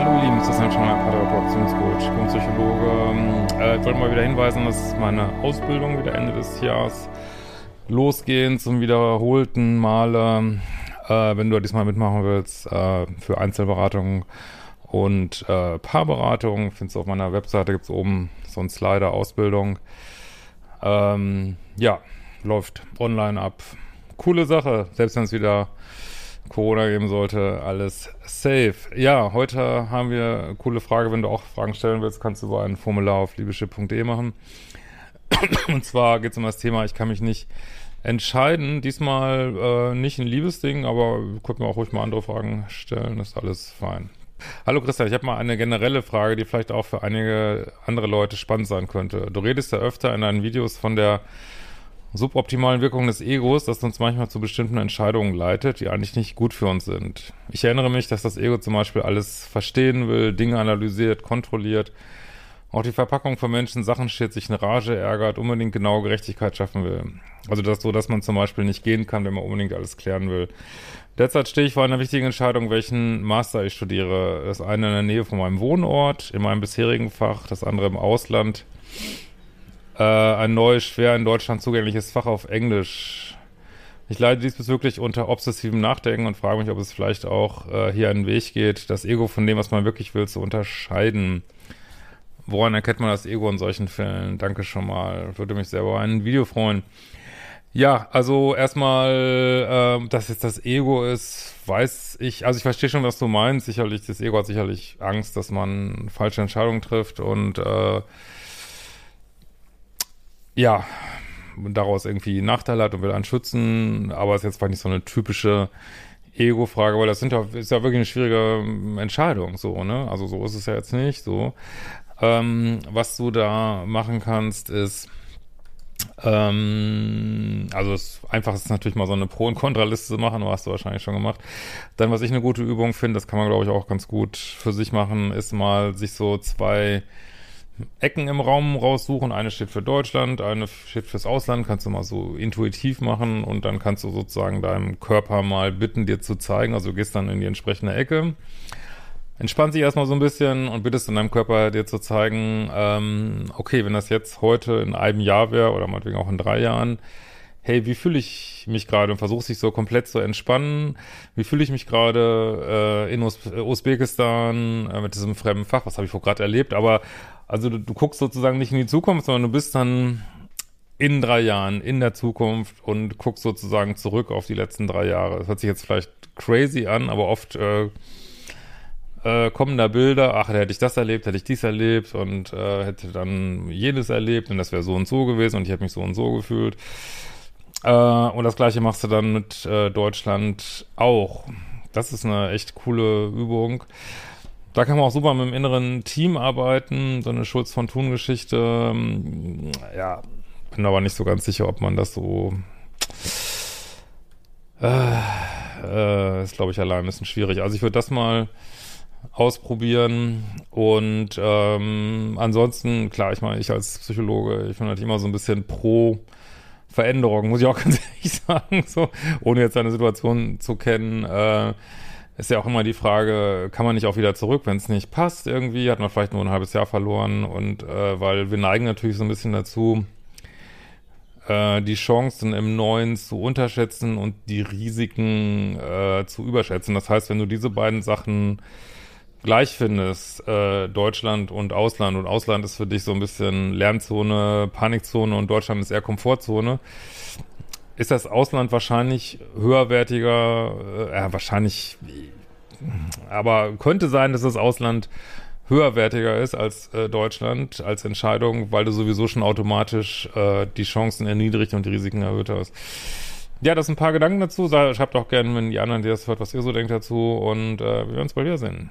Hallo ihr Lieben, das ist ein Schauner, Paartherapeut, Beziehungscoach, Psychologe. Äh, ich wollte mal wieder hinweisen, dass meine Ausbildung wieder Ende des Jahres losgehen zum wiederholten Male. Äh, wenn du diesmal mitmachen willst, äh, für Einzelberatung und äh, Paarberatung, findest du auf meiner Webseite, gibt es oben so einen Slider Ausbildung. Ähm, ja, läuft online ab. Coole Sache, selbst wenn es wieder Corona geben sollte, alles safe. Ja, heute haben wir eine coole Frage. Wenn du auch Fragen stellen willst, kannst du über ein Formular auf liebeschip.de machen. Und zwar geht es um das Thema, ich kann mich nicht entscheiden. Diesmal äh, nicht ein Liebesding, aber könnt mir auch ruhig mal andere Fragen stellen. ist alles fein. Hallo Christian, ich habe mal eine generelle Frage, die vielleicht auch für einige andere Leute spannend sein könnte. Du redest ja öfter in deinen Videos von der suboptimalen Wirkung des Egos, das uns manchmal zu bestimmten Entscheidungen leitet, die eigentlich nicht gut für uns sind. Ich erinnere mich, dass das Ego zum Beispiel alles verstehen will, Dinge analysiert, kontrolliert, auch die Verpackung von Menschen Sachen steht, sich eine Rage ärgert, unbedingt genaue Gerechtigkeit schaffen will. Also das so, dass man zum Beispiel nicht gehen kann, wenn man unbedingt alles klären will. Derzeit stehe ich vor einer wichtigen Entscheidung, welchen Master ich studiere. Das eine in der Nähe von meinem Wohnort, in meinem bisherigen Fach, das andere im Ausland äh, ein neues, schwer in Deutschland zugängliches Fach auf Englisch. Ich leide diesbezüglich unter obsessivem Nachdenken und frage mich, ob es vielleicht auch äh, hier einen Weg geht, das Ego von dem, was man wirklich will, zu unterscheiden. Woran erkennt man das Ego in solchen Fällen? Danke schon mal. Würde mich sehr über ein Video freuen. Ja, also erstmal, äh, dass jetzt das Ego ist, weiß ich, also ich verstehe schon, was du meinst. Sicherlich, das Ego hat sicherlich Angst, dass man falsche Entscheidungen trifft und äh, ja, daraus irgendwie Nachteile hat und will einen schützen, aber es ist jetzt vielleicht nicht so eine typische Ego-Frage, weil das sind ja, ist ja wirklich eine schwierige ähm, Entscheidung, so, ne? Also so ist es ja jetzt nicht, so. Ähm, was du da machen kannst, ist, ähm, also es einfach ist natürlich mal so eine Pro- und Kontraliste zu machen, hast du wahrscheinlich schon gemacht. Dann, was ich eine gute Übung finde, das kann man, glaube ich, auch ganz gut für sich machen, ist mal sich so zwei Ecken im Raum raussuchen. Eine steht für Deutschland, eine steht fürs Ausland. Kannst du mal so intuitiv machen und dann kannst du sozusagen deinem Körper mal bitten, dir zu zeigen. Also du gehst dann in die entsprechende Ecke. Entspann dich erstmal so ein bisschen und bittest in deinem Körper dir zu zeigen, ähm, okay, wenn das jetzt heute in einem Jahr wäre oder meinetwegen auch in drei Jahren, hey, wie fühle ich mich gerade und versuchst dich so komplett zu entspannen. Wie fühle ich mich gerade äh, in Us Usbekistan äh, mit diesem fremden Fach? Was habe ich vor gerade erlebt? Aber also du, du guckst sozusagen nicht in die Zukunft, sondern du bist dann in drei Jahren in der Zukunft und guckst sozusagen zurück auf die letzten drei Jahre. Das hört sich jetzt vielleicht crazy an, aber oft äh, äh, kommen da Bilder, ach, hätte ich das erlebt, hätte ich dies erlebt und äh, hätte dann jenes erlebt und das wäre so und so gewesen und ich hätte mich so und so gefühlt. Äh, und das gleiche machst du dann mit äh, Deutschland auch. Das ist eine echt coole Übung. Da kann man auch super mit dem inneren Team arbeiten, so eine Schulz von Thun Geschichte. Ähm, ja, bin aber nicht so ganz sicher, ob man das so äh, äh, ist, glaube ich, allein ein bisschen schwierig. Also ich würde das mal ausprobieren und ähm, ansonsten, klar, ich meine, ich als Psychologe, ich bin halt immer so ein bisschen pro Veränderung, muss ich auch ganz ehrlich sagen, so, ohne jetzt eine Situation zu kennen, äh, ist ja auch immer die Frage, kann man nicht auch wieder zurück, wenn es nicht passt irgendwie, hat man vielleicht nur ein halbes Jahr verloren und äh, weil wir neigen natürlich so ein bisschen dazu, äh, die Chancen im Neuen zu unterschätzen und die Risiken äh, zu überschätzen. Das heißt, wenn du diese beiden Sachen gleich findest, äh, Deutschland und Ausland, und Ausland ist für dich so ein bisschen Lernzone, Panikzone und Deutschland ist eher Komfortzone, ist das Ausland wahrscheinlich höherwertiger, äh, wahrscheinlich aber könnte sein, dass das Ausland höherwertiger ist als äh, Deutschland als Entscheidung, weil du sowieso schon automatisch äh, die Chancen erniedrigt und die Risiken erhöht hast. Ja, das sind ein paar Gedanken dazu. Schreibt auch gerne, wenn die anderen, die das hört, was ihr so denkt dazu. Und äh, wir werden uns bald wiedersehen.